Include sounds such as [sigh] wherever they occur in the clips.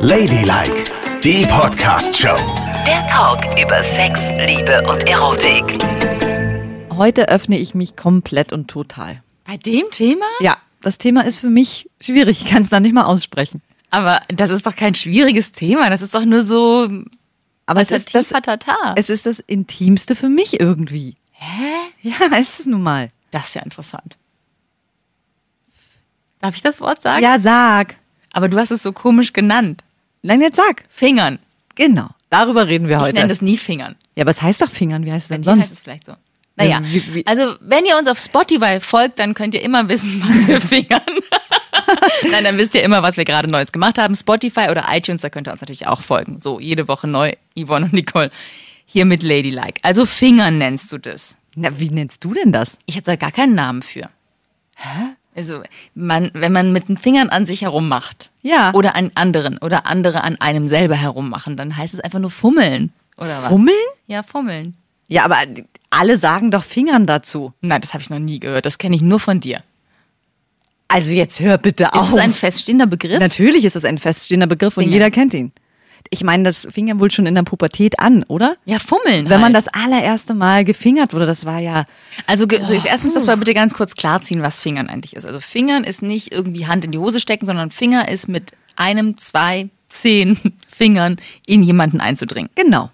Ladylike, die Podcast-Show. Der Talk über Sex, Liebe und Erotik. Heute öffne ich mich komplett und total. Bei dem Thema? Ja, das Thema ist für mich schwierig. Ich kann es da nicht mal aussprechen. Aber das ist doch kein schwieriges Thema. Das ist doch nur so. Aber es ist, das, es ist das Intimste für mich irgendwie. Hä? Ja, [laughs] ist es nun mal. Das ist ja interessant. Darf ich das Wort sagen? Ja, sag. Aber du hast es so komisch genannt. Nein, jetzt sag. Fingern. Genau. Darüber reden wir Ich heute. nenne das nie Fingern. ja, aber es heißt doch Fingern. Wie heißt es denn dir heißt es sonst? vielleicht so. Naja, wie- wie- also wenn ihr uns auf Spotify folgt, dann könnt ihr immer wissen, [laughs] was wir fingern. [laughs] Nein, dann wisst ihr immer, was wir gerade Neues gemacht haben. Spotify oder iTunes, da könnt ihr uns natürlich auch folgen. So, jede Woche neu, Yvonne und Nicole. Hier mit Ladylike. Also Fingern nennst du das. Na, wie nennst du denn das? Ich habe da gar keinen Namen für. Hä? Also, man, wenn man mit den Fingern an sich herummacht. Ja. Oder an anderen. Oder andere an einem selber herummachen, dann heißt es einfach nur fummeln. Oder was? Fummeln? Ja, fummeln. Ja, aber alle sagen doch Fingern dazu. Nein, das habe ich noch nie gehört. Das kenne ich nur von dir. Also jetzt hör bitte Ist auf. es ein feststehender Begriff? Natürlich ist es ein feststehender Begriff und Fingern. jeder kennt ihn. Ich meine, das fing ja wohl schon in der Pubertät an, oder? Ja, fummeln. Wenn man halt. das allererste Mal gefingert wurde, das war ja Also also erstens, das mal bitte ganz kurz klarziehen, was Fingern eigentlich ist. Also Fingern ist nicht irgendwie Hand in die Hose stecken, sondern Finger ist mit einem, zwei, zehn [laughs] Fingern in jemanden einzudringen. genau.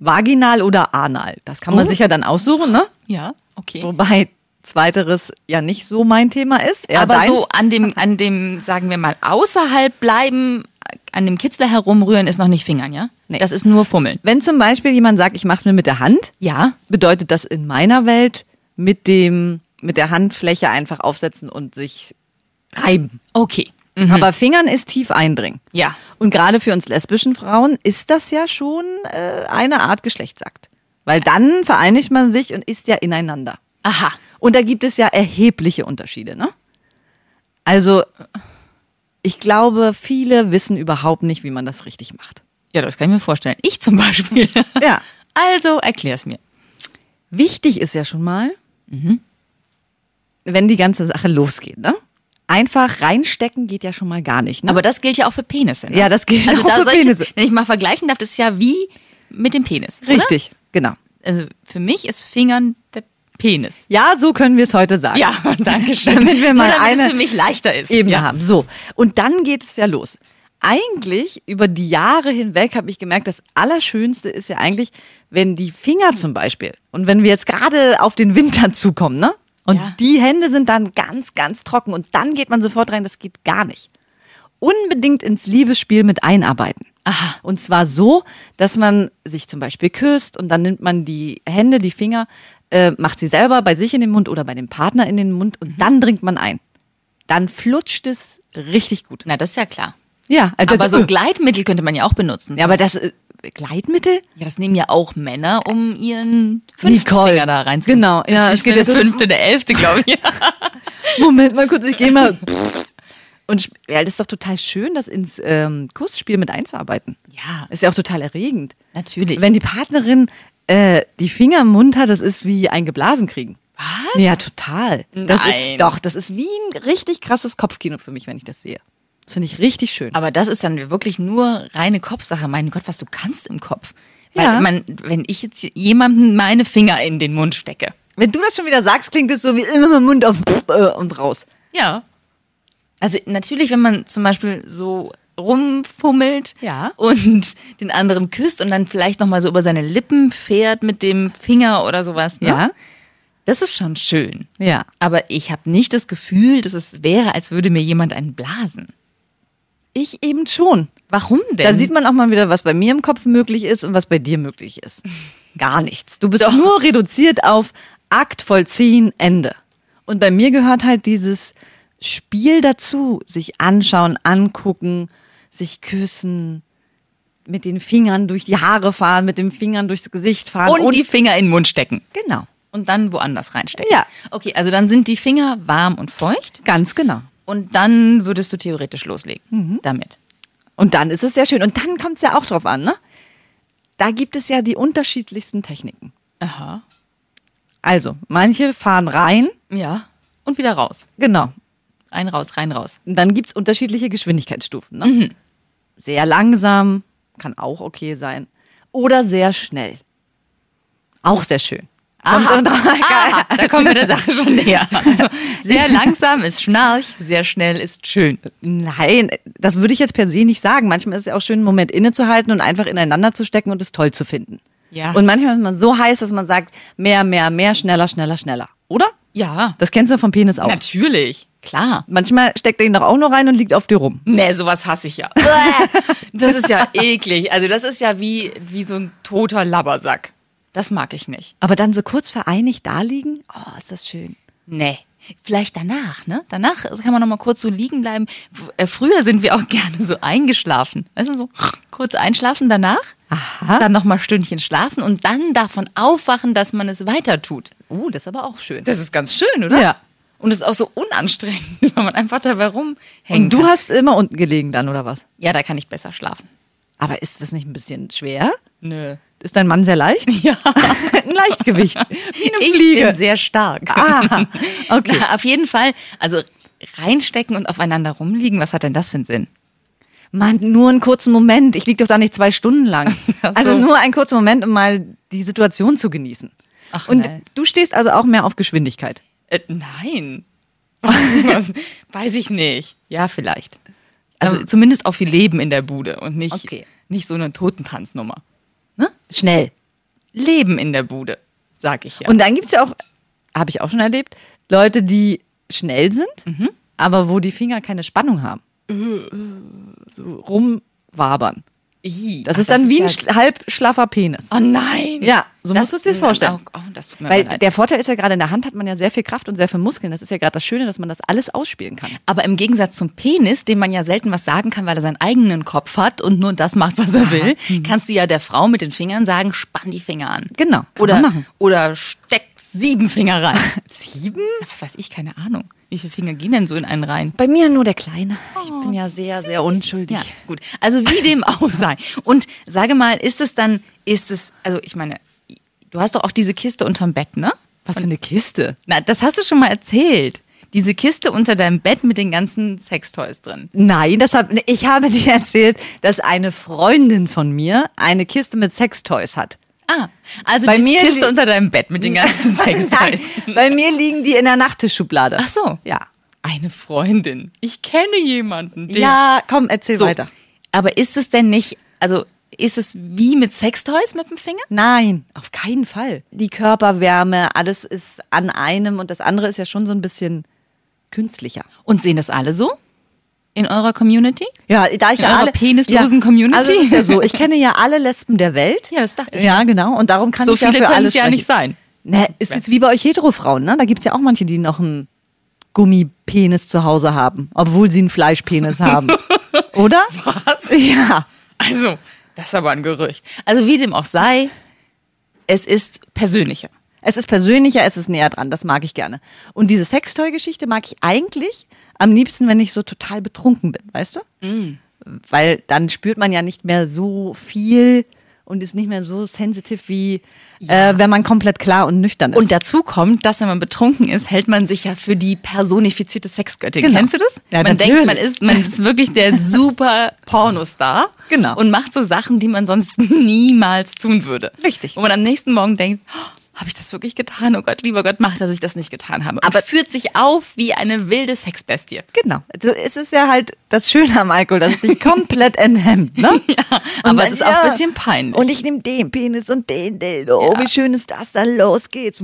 Vaginal oder anal. Das kann man Oh. sich ja dann aussuchen, ne? Ja, okay. Wobei zweiteres ja nicht so mein Thema ist. Eher Aber deins. so an dem, [laughs] an dem, sagen wir mal, außerhalb bleiben, an dem Kitzler herumrühren, ist noch nicht Fingern, ja? Nee. Das ist nur Fummeln. Wenn zum Beispiel jemand sagt, ich mach's mir mit der Hand, Ja. bedeutet das in meiner Welt mit dem mit der Handfläche einfach aufsetzen und sich reiben. Okay. Mhm. Aber Fingern ist tief eindringen. Ja. Und gerade für uns lesbischen Frauen ist das ja schon äh, eine Art Geschlechtsakt. Weil dann vereinigt man sich und ist ja ineinander. Aha. Und da gibt es ja erhebliche Unterschiede, ne? Also, ich glaube, viele wissen überhaupt nicht, wie man das richtig macht. Ja, das kann ich mir vorstellen. Ich zum Beispiel. Ja. [laughs] Also, erklär's mir. Wichtig ist ja schon mal, Mhm. wenn die ganze Sache losgeht, ne? Einfach reinstecken geht ja schon mal gar nicht, ne? Aber das gilt ja auch für Penisse. Ne? Ja, das gilt also auch für soll ich, Penisse. Wenn ich mal vergleichen darf, das ist ja wie mit dem Penis. Oder? Richtig, genau. Also für mich ist Fingern der Penis. Ja, so können wir es heute sagen. Ja, [laughs] danke schön. Damit wir mal Nur damit eine es für mich leichter ist. Ebene ja. haben. So. Und dann geht es ja los. Eigentlich über die Jahre hinweg habe ich gemerkt, das Allerschönste ist ja eigentlich, wenn die Finger zum Beispiel und wenn wir jetzt gerade auf den Winter zukommen, ne? Und Ja. die Hände sind dann ganz, ganz trocken und dann geht man sofort rein, das geht gar nicht. Unbedingt ins Liebesspiel mit einarbeiten. Aha. Und zwar so, dass man sich zum Beispiel küsst und dann nimmt man die Hände, die Finger, äh, macht sie selber bei sich in den Mund oder bei dem Partner in den Mund und dann dringt man ein. Dann flutscht es richtig gut. Na, das ist ja klar. Ja, also Aber das, so Gleitmittel könnte man ja auch benutzen. ja, aber das äh, Gleitmittel? Ja, das nehmen ja auch Männer, um ihren Nicole. Finger da reinzumachen. Genau, ja, ich es geht jetzt fünfte, der elfte, glaube [laughs] ich. Moment mal kurz, ich gehe mal. [laughs] Und ja, das ist doch total schön, das ins ähm, Kussspiel mit einzuarbeiten. Ja, Ist ja auch total erregend. natürlich. Wenn die Partnerin äh, die Finger im Mund hat, das ist wie ein Geblasen kriegen. Was? Ja, total. Das Nein. Ist, doch, das ist wie ein richtig krasses Kopfkino für mich, wenn ich das sehe. Das finde ich richtig schön. Aber das ist dann wirklich nur reine Kopfsache. Mein Gott, was du kannst im Kopf. Weil Ja. man, wenn ich jetzt jemandem meine Finger in den Mund stecke. Wenn du das schon wieder sagst, klingt es so wie immer mit dem Mund auf äh, und raus. Ja. Also natürlich, wenn man zum Beispiel so rumfummelt Ja. und den anderen küsst und dann vielleicht nochmal so über seine Lippen fährt mit dem Finger oder sowas. Ne? Ja. Das ist schon schön. Ja. Aber ich habe nicht das Gefühl, dass es wäre, als würde mir jemand einen blasen. Ich eben schon. Warum denn? Da sieht man auch mal wieder, was bei mir im Kopf möglich ist und was bei dir möglich ist. [laughs] Gar nichts. Du bist Doch. nur reduziert auf Akt vollziehen, Ende. Und bei mir gehört halt dieses Spiel dazu, sich anschauen, angucken, sich küssen, mit den Fingern durch die Haare fahren, mit den Fingern durchs Gesicht fahren und, die Finger in den Mund stecken. genau, Und dann woanders reinstecken. Ja. Okay, also dann sind die Finger warm und feucht. ganz genau. Und dann würdest du theoretisch loslegen Mhm. damit. Und dann ist es sehr schön. Und dann kommt es ja auch drauf an, ne? Da gibt es ja die unterschiedlichsten Techniken. Aha. Also, manche fahren rein, Ja. Und wieder raus. genau. Rein, raus, rein, raus. Und dann gibt es unterschiedliche Geschwindigkeitsstufen. Ne? Mhm. Sehr langsam, kann auch okay sein. Oder sehr schnell. Auch sehr schön. Aha. Aha, da kommen wir der Sache schon [laughs] näher. Also sehr [laughs] langsam ist Schnarch, sehr schnell ist schön. Nein, das würde ich jetzt per se nicht sagen. Manchmal ist es ja auch schön, einen Moment innezuhalten und einfach ineinander zu stecken und es toll zu finden. Ja. Und manchmal ist man so heiß, dass man sagt, mehr, mehr, mehr, schneller, schneller, schneller. Oder? Ja, Das kennst du vom Penis auch. natürlich, klar. Manchmal steckt er ihn doch auch nur rein und liegt auf dir rum. Nee, sowas hasse ich ja. [laughs] Das ist ja eklig. Also das ist ja wie, wie so ein toter Labbersack. Das mag ich nicht. Aber dann so kurz vereinigt da liegen, oh, ist das schön. Nee. Vielleicht danach, ne? Danach kann man noch mal kurz so liegen bleiben. Äh, Früher sind wir auch [laughs] gerne so eingeschlafen. Weißt du, so kurz einschlafen danach. Aha. Dann noch mal Stündchen schlafen und dann davon aufwachen, dass man es weiter tut. Oh, das ist aber auch schön. Das ist ganz schön, oder? Ja. Und es ist auch so unanstrengend, [laughs] weil man einfach dabei rumhängen Und du kann. hast immer unten gelegen dann, oder was? Ja, da kann ich besser schlafen. Aber ist das nicht ein bisschen schwer? Nö. Ist dein Mann sehr leicht? [laughs] Ja. [laughs] ein Leichtgewicht. Wie eine Ich Fliege. bin sehr stark. Ah, okay. Na, auf jeden Fall, also reinstecken und aufeinander rumliegen, was hat denn das für einen Sinn? Mann, nur einen kurzen Moment. Ich liege doch da nicht zwei Stunden lang. Ach so. Also nur einen kurzen Moment, um mal die Situation zu genießen. Ach, Und nein. du stehst also auch mehr auf Geschwindigkeit. Äh, nein. [laughs] Was, weiß ich nicht. Ja, vielleicht. Also zumindest auf viel Leben in der Bude und nicht, Okay. nicht so eine Totentanznummer. Schnell. Leben in der Bude, sag ich ja. Und dann gibt's ja auch, habe ich auch schon erlebt, Leute, die schnell sind, Mhm. aber wo die Finger keine Spannung haben. So rumwabern. Ih, Das ist dann wie ein ja- schl- halb schlaffer Penis. Oh nein. Ja, so musst du es dir vorstellen. Oh, oh, das Weil der Vorteil ist ja gerade in der Hand hat man ja sehr viel Kraft und sehr viel Muskeln. Das ist ja gerade das Schöne, dass man das alles ausspielen kann. Aber im Gegensatz zum Penis, dem man ja selten was sagen kann, weil er seinen eigenen Kopf hat und nur das macht, was er will, kannst du ja der Frau mit den Fingern sagen, spann die Finger an. Genau, Oder, oder steck sieben Finger rein. [laughs] Sieben? Ja, was weiß ich, keine Ahnung. Wie viele Finger gehen denn so in einen rein? Bei mir nur der Kleine. Ich bin ja sehr, sehr unschuldig. Ja, gut. Also wie dem auch sei. Und sage mal, ist es dann, ist es, also ich meine, du hast doch auch diese Kiste unterm Bett, ne? Was für eine Kiste. Na, das hast du schon mal erzählt. Diese Kiste unter deinem Bett mit den ganzen Sextoys drin. Nein, das hab, ich habe dir erzählt, dass eine Freundin von mir eine Kiste mit Sextoys hat. Ah, also Bei mir Kiste unter deinem Bett mit den [laughs] ganzen Sextoys. bei mir liegen die in der Nachttischschublade. Ach so. Ja. Eine Freundin. Ich kenne jemanden. Der Ja, komm, erzähl so. weiter. Aber ist es denn nicht, also ist es wie mit Sextoys mit dem Finger? Nein, auf keinen Fall. Die Körperwärme, alles ist an einem und das andere ist ja schon so ein bisschen künstlicher. Und sehen das alle so? In eurer Community? Ja, da ich In ja alle penislosen Community? Also es ist ja so, ich kenne ja alle Lesben der Welt. Ja, das dachte ich. Ja, genau. Und darum kann So ich ja viele für können alle es ja nicht sein. Ne, ist jetzt wie bei euch Heterofrauen, ne? Da gibt's ja auch manche, die noch einen Gummipenis zu Hause haben, obwohl sie einen Fleischpenis haben. [laughs] Oder? Was? Ja. Also, das ist aber ein Gerücht. Also wie dem auch sei, es ist persönlicher. Es ist persönlicher, es ist näher dran, das mag ich gerne. Und diese Sextoy-Geschichte mag ich eigentlich am liebsten, wenn ich so total betrunken bin, weißt du? Weil dann spürt man ja nicht mehr so viel und ist nicht mehr so sensitiv wie äh, wenn man komplett klar und nüchtern ist. Und dazu kommt, dass wenn man betrunken ist, hält man sich ja für die personifizierte Sexgöttin. Genau. Kennst du das? Ja, man natürlich. denkt, man ist, man ist wirklich der [laughs] super Pornostar. Genau. Und macht so Sachen, die man sonst [laughs] niemals tun würde. Richtig. Wo man am nächsten Morgen denkt, oh, habe ich das wirklich getan? Oh Gott, lieber Gott, mach, dass ich das nicht getan habe. Aber- führt sich auf wie eine wilde Sexbestie. Genau. Also es ist ja halt das Schöne am Alkohol, dass es dich komplett enthemmt, ne? [laughs] ja, aber es ist auch ein bisschen peinlich. Und ich nehme den Penis und den Dildo. Oh, Ja. wie schön ist das? Dann los geht's.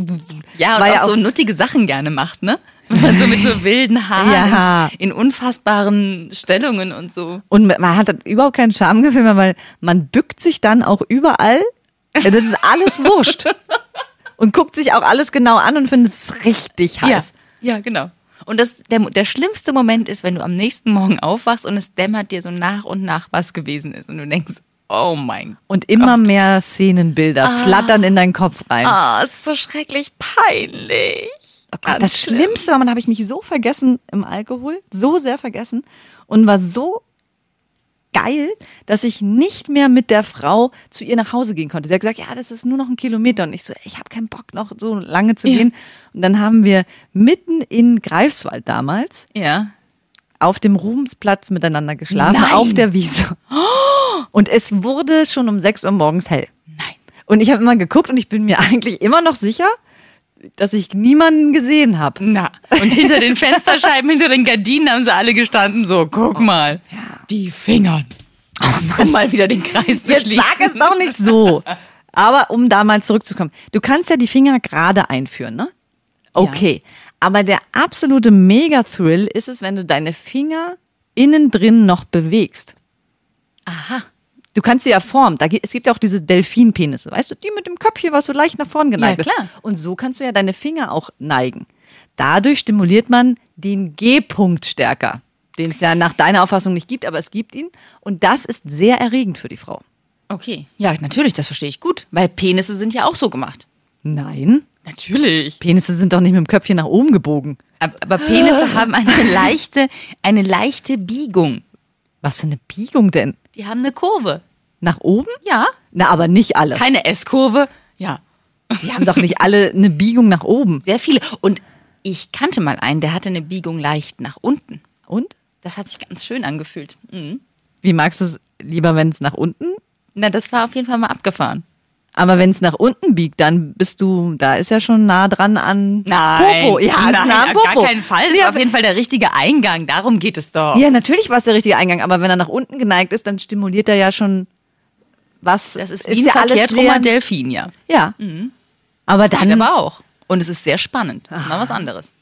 Ja, und auch, ja so nuttige Sachen gerne macht, ne? So mit so wilden Haaren Ja. in unfassbaren Stellungen und so. Und man hat dann überhaupt kein Schamgefühl mehr, weil man bückt sich dann auch überall. Ja, Das ist alles wurscht. [laughs] Und guckt sich auch alles genau an und findet es richtig heiß. Ja, ja, genau. Und das, der, der schlimmste Moment ist, wenn du am nächsten Morgen aufwachst und es dämmert dir so nach und nach, was gewesen ist. Und du denkst, oh mein Und immer mehr Szenenbilder flattern in deinen Kopf rein. Ah, es ist so schrecklich peinlich. Oh Gott, das schlimm. Schlimmste man habe ich mich so vergessen im Alkohol, so sehr vergessen und war so geil, dass ich nicht mehr mit der Frau zu ihr nach Hause gehen konnte. Sie hat gesagt, ja, das ist nur noch ein Kilometer und ich so, ich habe keinen Bock noch so lange zu Ja. gehen. Und dann haben wir mitten in Greifswald damals Ja. auf dem Ruhmsplatz miteinander geschlafen, Nein. auf der Wiese. Und es wurde schon um 6 Uhr morgens hell. Nein. Und ich habe immer geguckt und ich bin mir [laughs] eigentlich immer noch sicher, dass ich niemanden gesehen habe. Na, und hinter den Fensterscheiben, hinter den Gardinen haben sie alle gestanden, so, guck Oh, mal. Die Fingern. [laughs] um mal wieder den Kreis zu Jetzt schließen. sag es doch nicht so. Aber um da mal zurückzukommen. Du kannst ja die Finger gerade einführen, ne? Okay. Aber der absolute Mega-Thrill ist es, wenn du deine Finger innen drin noch bewegst. Aha. Du kannst sie ja formen. Da, es gibt ja auch diese Delfinpenisse, weißt du, die mit dem Köpfchen, was so leicht nach vorn geneigt Ja, klar. ist. Und so kannst du ja deine Finger auch neigen. Dadurch stimuliert man den G-Punkt stärker, den es ja nach deiner Auffassung nicht gibt, aber es gibt ihn. Und das ist sehr erregend für die Frau. Okay. Ja, natürlich, das verstehe ich gut. Weil Penisse sind ja auch so gemacht. Nein, Natürlich. Penisse sind doch nicht mit dem Köpfchen nach oben gebogen. Aber aber Penisse [laughs] haben eine leichte, eine leichte Biegung. Was für eine Biegung denn? Die haben eine Kurve. Nach oben? Ja. Na, aber nicht alle. Keine S-Kurve. Ja. Die haben doch nicht alle eine Biegung nach oben. Sehr viele. Und ich kannte mal einen, der hatte eine Biegung leicht nach unten. Und? Das hat sich ganz schön angefühlt. Mhm. Wie magst du es lieber, wenn es nach unten? Na, das war auf jeden Fall mal abgefahren. Aber wenn es nach unten biegt, dann bist du, da ist ja schon nah dran an Nein, Popo. Ja, nein, ist nah an auf Popo. gar keinen Fall. Das Ja, ist auf jeden Fall der richtige Eingang. Darum geht es doch. ja, natürlich war es der richtige Eingang, aber wenn er nach unten geneigt ist, dann stimuliert er ja schon was. Das ist wie ein ja Delfin, ja. Ja. Aber Geht dann, aber auch. Und es ist sehr spannend. Das ist mal was anderes.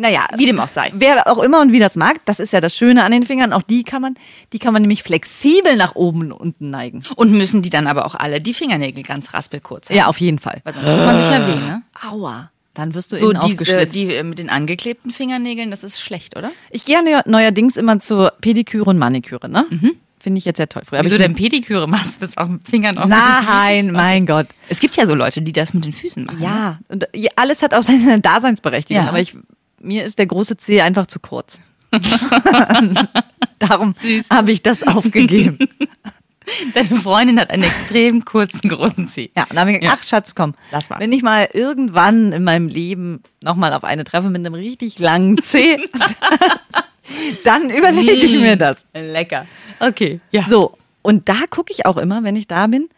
Naja, Wie dem auch sei. wer auch immer und wie das mag, das ist ja das Schöne an den Fingern. Auch die kann man, die kann man nämlich flexibel nach oben und unten neigen. Und müssen die dann aber auch alle die Fingernägel ganz raspelkurz haben. Ja, auf jeden Fall. Weil sonst tut man sich ja weh, ne? Aua. Dann wirst du So innen diese, die äh, mit den angeklebten Fingernägeln, das ist schlecht, oder? Ich gehe ja neuerdings immer zur Pediküre und Maniküre, ne? Finde ich jetzt sehr toll. Früher Mhm. Wieso denn Pediküre machst du das auch mit Fingern mit Füßen? Nein, mein Gott. Es gibt ja so Leute, die das mit den Füßen machen. Ja, und ja, alles hat auch seine Daseinsberechtigung, Ja. aber ich, mir ist der große C einfach zu kurz. [laughs] Darum habe ich das aufgegeben. [laughs] Deine Freundin hat einen extrem kurzen, großen Zeh. Ja, und dann habe ich gedacht, Ja. ach Schatz, komm, Lass mal. wenn ich mal irgendwann in meinem Leben nochmal auf eine treffe mit einem richtig langen C, [laughs] dann überlege ich mir das. Lecker. Okay. Ja. So, und da gucke ich auch immer, wenn ich da bin,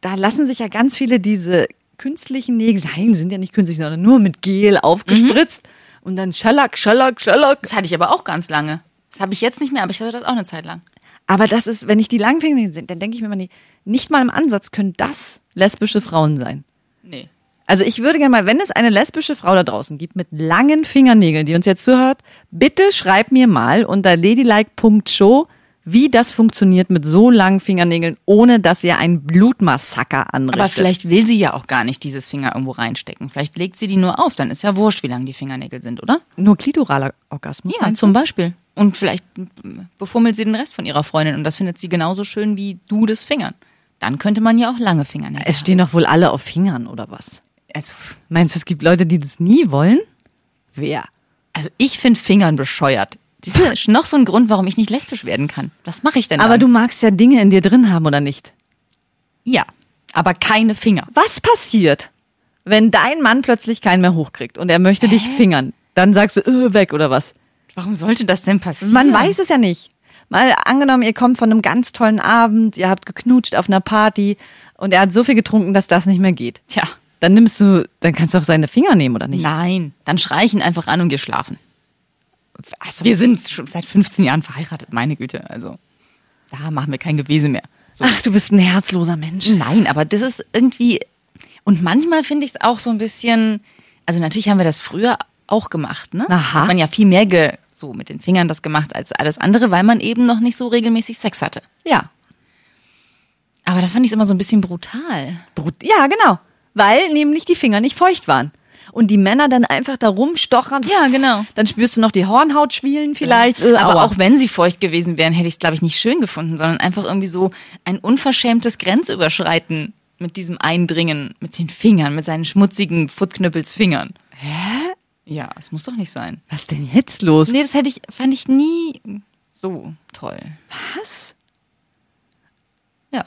da lassen sich ja ganz viele diese künstlichen Nägel, nein, sind ja nicht künstlich, sondern nur mit Gel aufgespritzt und dann Schallack, Schallack, Schallack. Das hatte ich aber auch ganz lange. Das habe ich jetzt nicht mehr, aber ich hatte das auch eine Zeit lang. Aber das ist, wenn ich die langen Finger sind, dann denke ich mir immer, nee, nicht mal im Ansatz können das lesbische Frauen sein. Nee. Also ich würde gerne mal, wenn es eine lesbische Frau da draußen gibt mit langen Fingernägeln, die uns jetzt zuhört, bitte schreib mir mal unter ladylike.show, wie das funktioniert mit so langen Fingernägeln, ohne dass ihr ein Blutmassaker anrichtet. Aber vielleicht will sie ja auch gar nicht dieses Finger irgendwo reinstecken. Vielleicht legt sie die nur auf. Dann ist ja wurscht, wie lang die Fingernägel sind, oder? nur klitoraler Orgasmus. Ja, zum Beispiel. Und vielleicht befummelt sie den Rest von ihrer Freundin und das findet sie genauso schön wie du des Fingern. Dann könnte man ja auch lange Fingernägel? Es stehen doch wohl alle auf Fingern oder was? Also, Meinst du, es gibt Leute, die das nie wollen? Wer? also ich finde Fingern bescheuert. Das ist noch so ein Grund, warum ich nicht lesbisch werden kann. Was mache ich denn Aber dann? du magst ja Dinge in dir drin haben oder nicht? Ja, aber keine Finger. Was passiert, wenn dein Mann plötzlich keinen mehr hochkriegt und er möchte dich fingern? Dann sagst du, äh, weg oder was? Warum sollte das denn passieren? Man weiß es ja nicht. Mal angenommen, ihr kommt von einem ganz tollen Abend, ihr habt geknutscht auf einer Party und er hat so viel getrunken, dass das nicht mehr geht. Tja, Dann nimmst du, dann kannst du auch seine Finger nehmen oder nicht? nein. Dann schrei ich ihn einfach an und geh schlafen. Also, Wir sind schon seit 15 Jahren verheiratet, meine Güte. Also, da machen wir kein Gewese mehr. So. ach, du bist ein herzloser Mensch. Nein, aber das ist irgendwie. Und manchmal finde ich es auch so ein bisschen. Also, natürlich haben wir das früher auch gemacht, ne? Aha. Hat man ja viel mehr ge, so mit den Fingern das gemacht als alles andere, weil man eben noch nicht so regelmäßig Sex hatte. Ja. Aber da fand ich es immer so ein bisschen brutal. Brut- Ja, genau. Weil nämlich die Finger nicht feucht waren. Und die Männer dann einfach da rumstochern. Ja, genau. Dann spürst du noch die Hornhaut schwielen vielleicht. Äh, Aber aua. auch wenn sie feucht gewesen wären, hätte ich es, glaube ich, nicht schön gefunden, sondern einfach irgendwie so ein unverschämtes Grenzüberschreiten mit diesem Eindringen mit den Fingern, mit seinen schmutzigen Footknüppelsfingern. Hä? Ja, es muss doch nicht sein. Was denn jetzt los? Nee, das hätte ich, fand ich nie so toll. Was? Ja.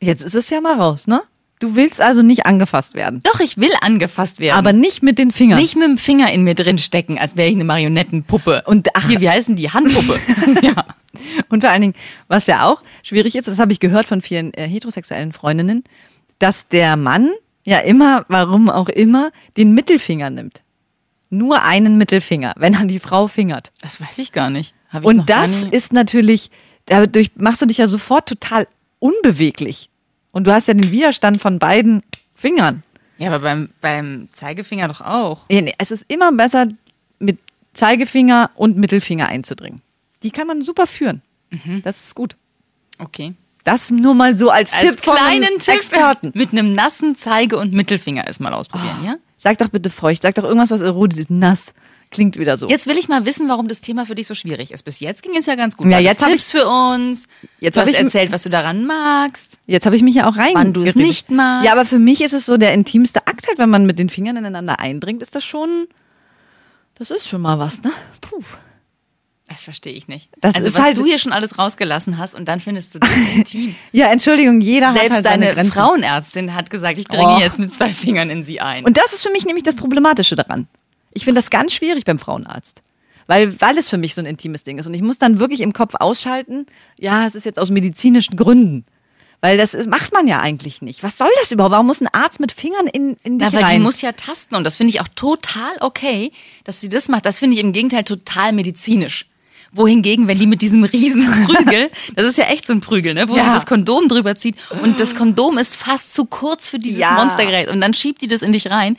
Jetzt ist es ja mal raus, ne? Du willst also nicht angefasst werden. Doch, ich will angefasst werden. Aber nicht mit den Fingern. nicht mit dem Finger in mir drin stecken, als wäre ich eine Marionettenpuppe. Und ach- hier, wie heißen die? Handpuppe. [laughs] [laughs] ja. Und vor allen Dingen, was ja auch schwierig ist, das habe ich gehört von vielen äh, heterosexuellen Freundinnen, dass der Mann ja immer, warum auch immer, den Mittelfinger nimmt. Nur einen Mittelfinger, wenn er die Frau fingert. Das weiß ich gar nicht. Und das ist natürlich, dadurch machst du dich ja sofort total unbeweglich. Und du hast ja den Widerstand von beiden Fingern. Ja, aber beim, beim Zeigefinger doch auch. Es ist immer besser, mit Zeigefinger und Mittelfinger einzudringen. Die kann man super führen. Mhm. Das ist gut. Okay. Das nur mal so als, Als Tipp von einem kleinen Tipp Experten. mit einem nassen Zeige- und Mittelfinger es mal ausprobieren, ja? Sag doch bitte feucht, sag doch irgendwas, was erotisch ist. Nass. Klingt wieder so. Jetzt will ich mal wissen, warum das Thema für dich so schwierig ist. Bis jetzt ging es ja ganz gut. Ja, jetzt Tipps für uns. Jetzt du hast ich- erzählt, was du daran magst. Jetzt habe ich mich ja auch rein. Wann du es nicht magst. Ja, aber für mich ist es so der intimste Akt halt, wenn man mit den Fingern ineinander eindringt, ist das schon, das ist schon mal was, ne? Puh. Das verstehe ich nicht. Das also ist was halt- du hier schon alles rausgelassen hast und dann findest du das [laughs] intim. Ja, Entschuldigung, jeder hat Selbst halt seine deine Grenzen. Frauenärztin hat gesagt, ich dringe Och. jetzt mit zwei Fingern in sie ein. Und das ist für mich nämlich das Problematische daran. Ich finde das ganz schwierig beim Frauenarzt. Weil, weil es für mich so ein intimes Ding ist. Und ich muss dann wirklich im Kopf ausschalten, ja, es ist jetzt aus medizinischen Gründen. Weil das ist, macht man ja eigentlich nicht. Was soll das überhaupt? Warum muss ein Arzt mit Fingern in, in dich Na, weil die rein? muss ja tasten und das finde ich auch total okay, dass sie das macht. Das finde ich im Gegenteil total medizinisch. Wohingegen, wenn die mit diesem riesen [laughs] Prügel, das ist ja echt so ein Prügel, ne, wo Ja. sie das Kondom drüber zieht und das Kondom ist fast zu kurz für dieses Ja. Monstergerät und dann schiebt die das in dich rein.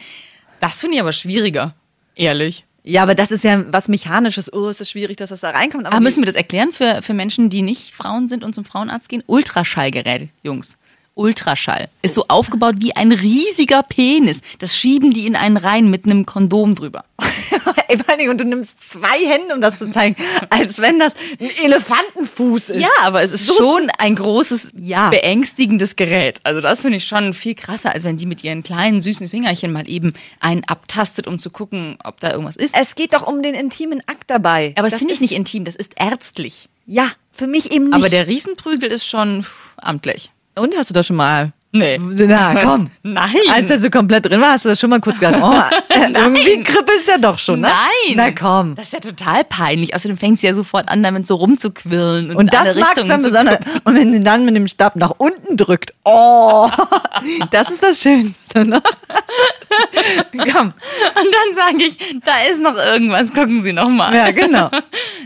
Das finde ich aber schwieriger, ehrlich. ja, aber das ist ja was Mechanisches. Oh, es ist schwierig, dass das da reinkommt. Aber müssen wir das erklären für, für Menschen, die nicht Frauen sind und zum Frauenarzt gehen? Ultraschallgerät, Jungs. Ultraschall. Ist so aufgebaut wie ein riesiger Penis. Das schieben die in einen rein mit einem Kondom drüber. [laughs] [laughs] Und du nimmst zwei Hände, um das zu zeigen, [laughs] als wenn das ein Elefantenfuß ist. Ja, aber es ist So schon ein großes, Ja. beängstigendes Gerät. Also das finde ich schon viel krasser, als wenn die mit ihren kleinen, süßen Fingerchen mal eben einen abtastet, um zu gucken, ob da irgendwas ist. Es geht doch um den intimen Akt dabei. aber das, das finde ich nicht intim, das ist ärztlich. Ja, für mich eben nicht. Aber der Riesenprügel ist schon amtlich. Und hast du das schon mal? Nee. Na, [laughs] komm. Nein. Als er so komplett drin war, hast du das schon mal kurz gedacht, oh, [laughs] irgendwie kribbelt's ja doch schon, ne? Nein. Na komm. Das ist ja total peinlich. Außerdem fängt sie ja sofort an, damit so rumzuquirlen. Und, Und das magst du dann besonders. Und wenn sie dann mit dem Stab nach unten drückt, oh, [laughs] das ist das Schönste, ne? komm. Und dann sage ich, da ist noch irgendwas, gucken Sie noch mal. Ja, genau.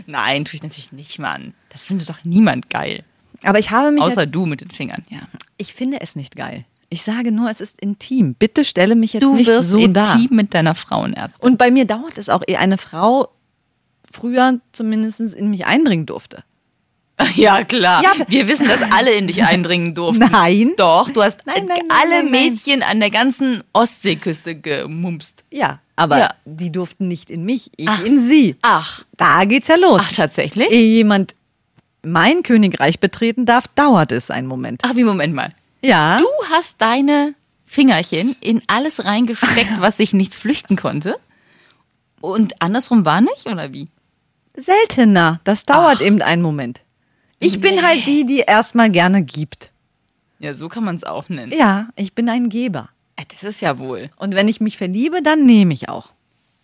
Nein, tue ich natürlich nicht, Mann. Das findet doch niemand geil. Aber ich habe mich Außer jetzt, du mit den Fingern, ja. ich finde es nicht geil. Ich sage nur, es ist intim. Bitte stelle mich jetzt Du nicht wirst so intim dar. mit deiner Frauenärztin. Und bei mir dauert es auch, ehe eine Frau früher zumindest in mich eindringen durfte. [laughs] Ja, klar. Ja, Wir wissen, dass alle in dich [laughs] eindringen durften. Nein. Doch, du hast Nein, nein, alle nein. Mädchen an der ganzen Ostseeküste gemumst. Ja, aber Ja. die durften nicht in mich, ich Ach, in sie. Ach. Da geht's ja los. Ach, tatsächlich? Ehe jemand mein Königreich betreten darf, dauert es einen Moment. Ach, wie, Moment mal. Ja. Du hast deine Fingerchen in alles reingesteckt, [laughs] was sich nicht flüchten konnte. Und andersrum war nicht, oder wie? Seltener. Das dauert eben einen Moment. Ich bin Nee. halt die, die erstmal gerne gibt. Ja, so kann man es auch nennen. Ja, ich bin ein Geber. Äh, Das ist ja wohl. Und wenn ich mich verliebe, dann nehme ich auch.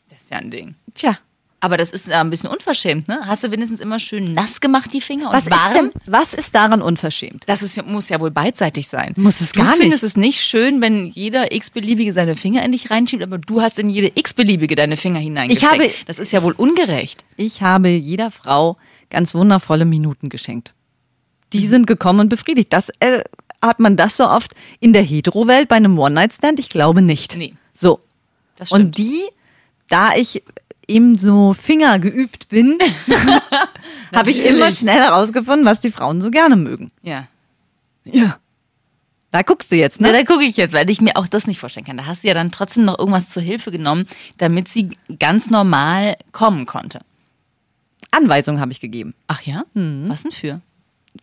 Das ist ja ein Ding. Tja, Aber das ist ein bisschen unverschämt, ne? Hast du wenigstens immer schön nass gemacht, die Finger? Und was ist, warm? denn, was ist daran unverschämt? Das ist, muss ja wohl beidseitig sein. Muss es du gar findest nicht. es nicht schön, wenn jeder x-beliebige seine Finger in dich reinschiebt, aber du hast in jede x-beliebige deine Finger hineingesteckt. habe- das ist ja wohl ungerecht. Ich habe jeder Frau ganz wundervolle Minuten geschenkt. Die sind gekommen und befriedigt. Das äh, hat man das so oft in der Hetero-Welt bei einem One-Night-Stand? Ich glaube nicht. Nee. So. Das stimmt. Und die, da ich eben so Finger geübt bin, [laughs] habe ich immer schnell herausgefunden, was die Frauen so gerne mögen. ja. Ja. Da guckst du jetzt, Ja, ne? da gucke ich jetzt, weil ich mir auch das nicht vorstellen kann. Da hast du ja dann trotzdem noch irgendwas zur Hilfe genommen, damit sie ganz normal kommen konnte. Anweisungen habe ich gegeben. Ach ja? Mhm. Was denn für?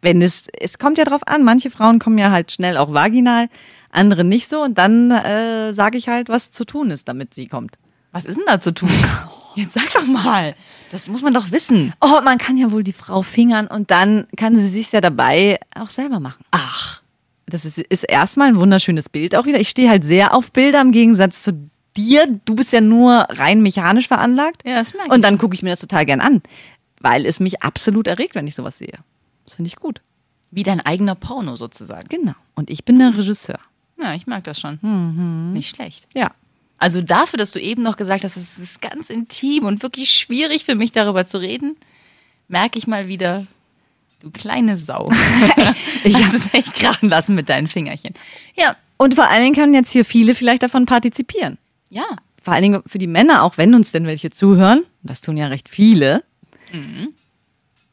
Wenn es, es kommt ja drauf an. Manche Frauen kommen ja halt schnell auch vaginal, andere nicht so. Und dann äh, sage ich halt, was zu tun ist, damit sie kommt. Was ist denn da zu tun? [laughs] Jetzt sag doch mal. Das muss man doch wissen. Oh, man kann ja wohl die Frau fingern und dann kann sie sich ja dabei auch selber machen. Ach. Das ist, ist erstmal ein wunderschönes Bild auch wieder. Ich stehe halt sehr auf Bilder im Gegensatz zu dir. Du bist ja nur rein mechanisch veranlagt. Ja, das merke Und dann gucke ich mir das total gern an, weil es mich absolut erregt, wenn ich sowas sehe. Das finde ich gut. Wie dein eigener Porno sozusagen. Genau. Und ich bin der Regisseur. Ja, ich mag das schon. Mhm. Nicht schlecht. Ja. Also dafür, dass du eben noch gesagt hast, es ist ganz intim und wirklich schwierig für mich darüber zu reden, merke ich mal wieder, du kleine Sau. [laughs] ich hast es echt krachen lassen mit deinen Fingerchen. Ja, Und vor allen Dingen können jetzt hier viele vielleicht davon partizipieren. ja. Vor allen Dingen für die Männer, auch wenn uns denn welche zuhören, das tun ja recht viele, Mhm.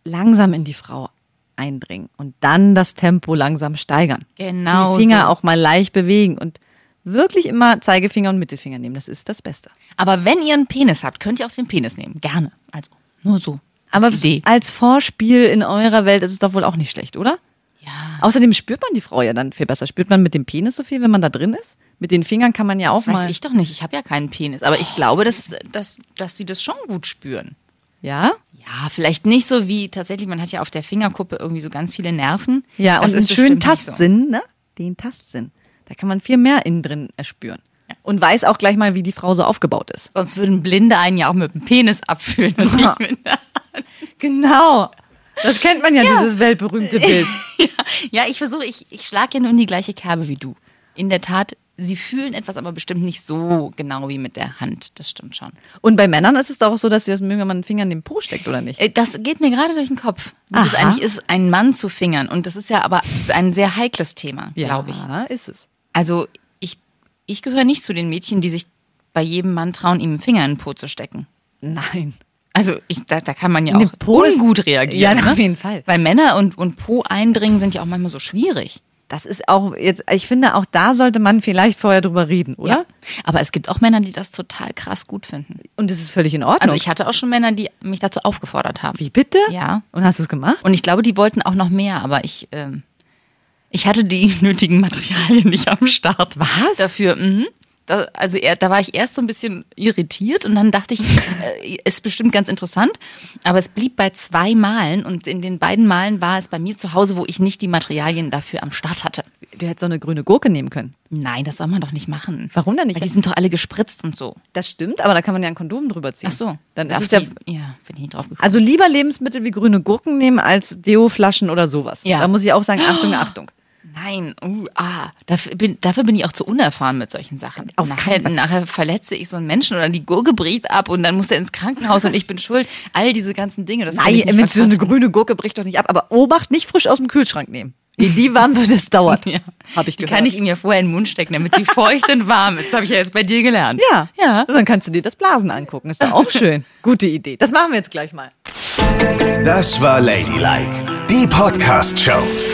langsam in die Frau eindringen und dann das Tempo langsam steigern. Genau Die Finger so. auch mal leicht bewegen und wirklich immer Zeigefinger und Mittelfinger nehmen. Das ist das Beste. Aber wenn ihr einen Penis habt, könnt ihr auch den Penis nehmen. Gerne. Also, nur so. Aber Als Idee. als Vorspiel in eurer Welt ist es doch wohl auch nicht schlecht, oder? Ja. Außerdem spürt man die Frau ja dann viel besser. Spürt man mit dem Penis so viel, wenn man da drin ist? Mit den Fingern kann man ja auch Das weiß mal. ich doch nicht. Ich habe ja keinen Penis. Aber ich glaube, dass, dass, dass sie das schon gut spüren. Ja? Ja, vielleicht nicht so wie tatsächlich, man hat ja auf der Fingerkuppe irgendwie so ganz viele Nerven. Ja, das und einen schönen nicht so. Tastsinn, ne? Den Tastsinn. Da kann man viel mehr innen drin erspüren. Und weiß auch gleich mal, wie die Frau so aufgebaut ist. Sonst würden Blinde einen ja auch mit dem Penis abfühlen und nicht mit der [laughs] Genau. Das kennt man ja, dieses weltberühmte Bild. [laughs] Ja, ich versuche, ich, ich schlage ja nur in die gleiche Kerbe wie du. In der Tat, sie fühlen etwas, aber bestimmt nicht so genau wie mit der Hand. Das stimmt schon. Und bei Männern ist es doch auch so, dass sie das mögen, wenn man einen Finger in den Po steckt, oder nicht? Äh, Das geht mir gerade durch den Kopf, wie das Aha. eigentlich ist, einen Mann zu fingern. Und das ist ja aber das ist ein sehr heikles Thema, glaube ich. Ja, ist es. Also ich, ich gehöre nicht zu den Mädchen, die sich bei jedem Mann trauen, ihm einen Finger in den Po zu stecken. Nein. Also ich, da, da kann man ja auch ungut reagieren. Ja, ne? auf jeden Fall. Weil Männer und, und Po eindringen sind ja auch manchmal so schwierig. Das ist auch jetzt, ich finde, auch da sollte man vielleicht vorher drüber reden, oder? Ja. Aber es gibt auch Männer, die das total krass gut finden. Und es ist völlig in Ordnung. Also ich hatte auch schon Männer, die mich dazu aufgefordert haben. Wie bitte? Ja. Und hast du es gemacht? Und ich glaube, die wollten auch noch mehr, aber ich, ähm, ich hatte die [laughs] nötigen Materialien nicht am Start. Was? Dafür, mhm. Da, also er, da war ich erst so ein bisschen irritiert und dann dachte ich, [laughs] äh, ist bestimmt ganz interessant. Aber es blieb bei zwei Malen und in den beiden Malen war es bei mir zu Hause, wo ich nicht die Materialien dafür am Start hatte. Du hättest so eine grüne Gurke nehmen können. Nein, das soll man doch nicht machen. Warum denn nicht? Weil die sind doch alle gespritzt und so. Das stimmt, aber da kann man ja ein Kondom drüber ziehen. Ach so. Dann ist es ja, ja, bin ich nicht drauf gekommen. also lieber Lebensmittel wie grüne Gurken nehmen als Deo-Flaschen oder sowas. Ja. Da muss ich auch sagen, [gasps] Achtung, Achtung. Nein, uh, ah, dafür bin, dafür bin ich auch zu unerfahren mit solchen Sachen. Auf nachher, nachher verletze ich so einen Menschen oder die Gurke bricht ab und dann muss der ins Krankenhaus und ich bin schuld. All diese ganzen Dinge, das kann Nein, ich nicht Mensch, so eine grüne Gurke bricht doch nicht ab. Aber Obacht, nicht frisch aus dem Kühlschrank nehmen. Wie die warm wird, das dauert. [laughs] Ja. Hab ich Die gehört. kann ich ihm ja vorher in den Mund stecken, damit sie feucht und warm ist. Das habe ich ja jetzt bei dir gelernt. Ja. Ja. Und dann kannst du dir das Blasen angucken. Ist doch auch [laughs] schön. Gute Idee. Das machen wir jetzt gleich mal. Das war Ladylike, die Podcast-Show.